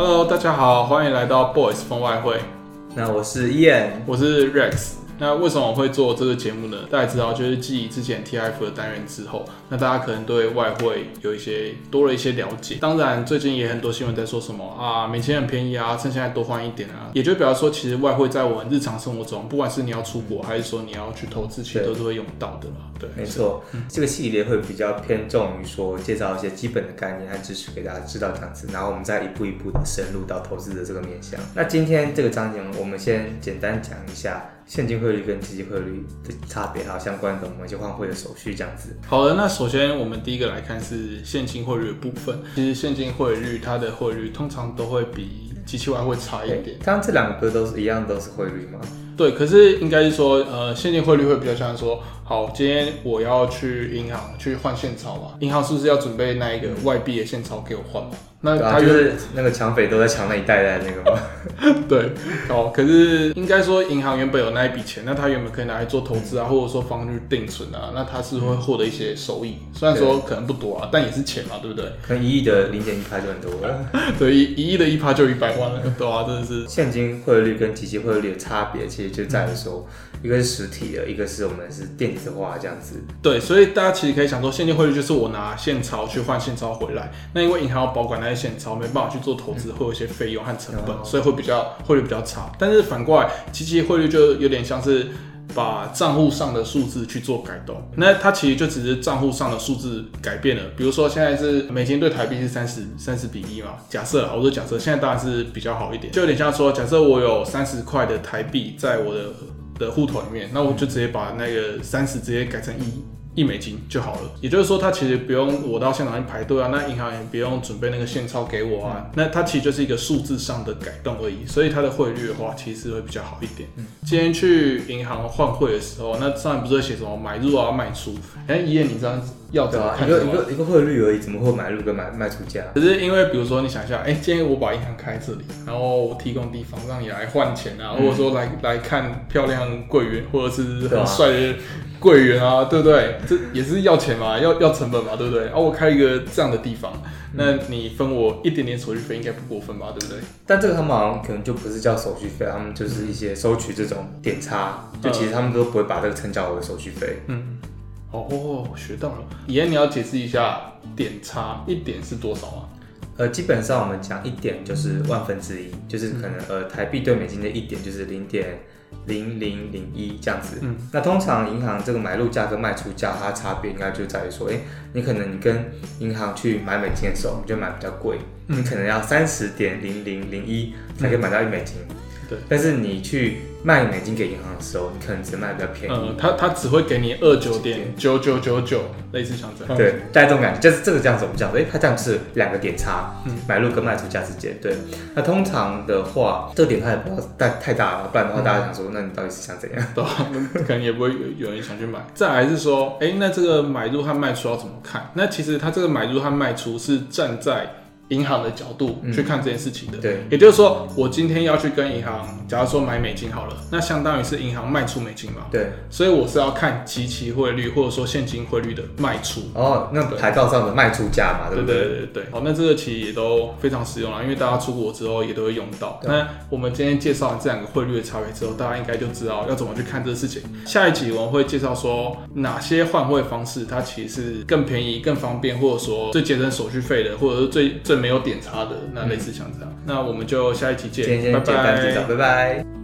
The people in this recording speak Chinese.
Hello，大家好，欢迎来到 Boys 风外汇。那我是 Ian，我是 Rex。那为什么我会做这个节目呢？大家知道，就是继之前 TIF 的单元之后，那大家可能对外汇有一些多了一些了解。当然，最近也很多新闻在说什么啊，美金很便宜啊，趁现在多换一点啊。也就表示说，其实外汇在我们日常生活中，不管是你要出国，还是说你要去投资，其实都是会用到的嘛。对，没错。嗯，这个系列会比较偏重于说介绍一些基本的概念和知识给大家知道这样子，然后我们再一步一步的深入到投资的这个面向。那今天这个章节，我们先简单讲一下。现金汇率跟基金汇率的差别，还有相关的某些换汇的手续这样子。好的，那首先我们第一个来看是现金汇率的部分。其实现金汇率它的汇率通常都会比机器外汇差一点。刚刚这两个不是都是一样，都是汇率吗？对，可是应该是说，呃，现金汇率会比较像说，好，今天我要去银行去换现钞嘛，银行是不是要准备那一个外币的现钞给我换嘛？那他就是那个抢匪都在抢那一袋袋那个吗？对，哦，可是应该说银行原本有那一笔钱，那他原本可以拿来做投资啊，或者说放去定存啊，那他是会获得一些收益，虽然说可能不多啊，但也是钱嘛，对不对？可能一亿的零点一趴就很多了，对，一一亿的一趴就一百万了，对啊，真的是。现金汇率跟即期汇率的差别，其实就在于说，一个是实体的，一个是我们是电子化这样子。对，所以大家其实可以想说，现金汇率就是我拿现钞去换现钞回来，那因为银行要保管那些现钞，没办法。去做投资会有一些费用和成本，所以会比较汇率比较差。但是反过来，即期汇率就有点像是把账户上的数字去做改动。那它其实就只是账户上的数字改变了。比如说现在是美金对台币是三十三十比一嘛，假设啊，我说假设，现在当然是比较好一点，就有点像说，假设我有三十块的台币在我的的户头里面，那我就直接把那个三十直接改成一。一美金就好了，也就是说，他其实不用我到现场去排队啊，那银行也不用准备那个现钞给我啊，那它其实就是一个数字上的改动而已，所以它的汇率的话，其实会比较好一点。嗯，今天去银行换汇的时候，那上面不是会写什么买入啊、卖出？哎、欸，一页你这样子要怎么看？一个一个一个汇率而已，怎么会买入跟卖卖出价？可是因为比如说你想一下，哎、欸，今天我把银行开这里，然后我提供地方让你来换钱啊，或者说来来看漂亮柜员，或者是很帅的。柜员啊，对不对？这也是要钱嘛，要要成本嘛，对不对？然后我开一个这样的地方，那你分我一点点手续费，应该不过分吧，对不对？但这个他们好像可能就不是叫手续费，他们就是一些收取这种点差，就其实他们都不会把这个成交我的手续费。嗯，哦，学到了。以前你要解释一下点差，一点是多少啊？呃，基本上我们讲一点就是万分之一，就是可能呃台币对美金的一点就是零点。零零零一这样子，嗯，那通常银行这个买入价跟卖出价，它差别应该就在于说，哎、欸，你可能你跟银行去买美金的时候，你就买比较贵，嗯，你可能要三十点零零零一才可以买到一美金，嗯，对，但是你去。卖美金给银行的时候，你可能只卖比较便宜。嗯，他他只会给你二九点九九九九，类似像这样。对，带这种感觉，就是这个这样子，我们讲，哎，它这样是两个点差，嗯，买入跟卖出价之间。对，那通常的话，这个点差也不要太太大了，不然的话，大家想说，那你到底是想怎样？对，可能也不会有人想去买。再来是说，哎，那这个买入和卖出要怎么看？那其实它这个买入和卖出是站在。银行的角度去看这件事情的，嗯、对，也就是说，我今天要去跟银行，假如说买美金好了，那相当于是银行卖出美金嘛，对，所以我是要看即期汇率或者说现金汇率的卖出。哦，那牌照上的卖出价嘛，对不对？对对对对。好，那这个其实也都非常实用了，因为大家出国之后也都会用到。那我们今天介绍完这两个汇率的差别之后，大家应该就知道要怎么去看这个事情。下一集我们会介绍说哪些换汇方式它其实是更便宜、更方便，或者说最节省手续费的，或者是最最没有点差的，那类似像这样，嗯、那我们就下一期见，拜拜，拜拜。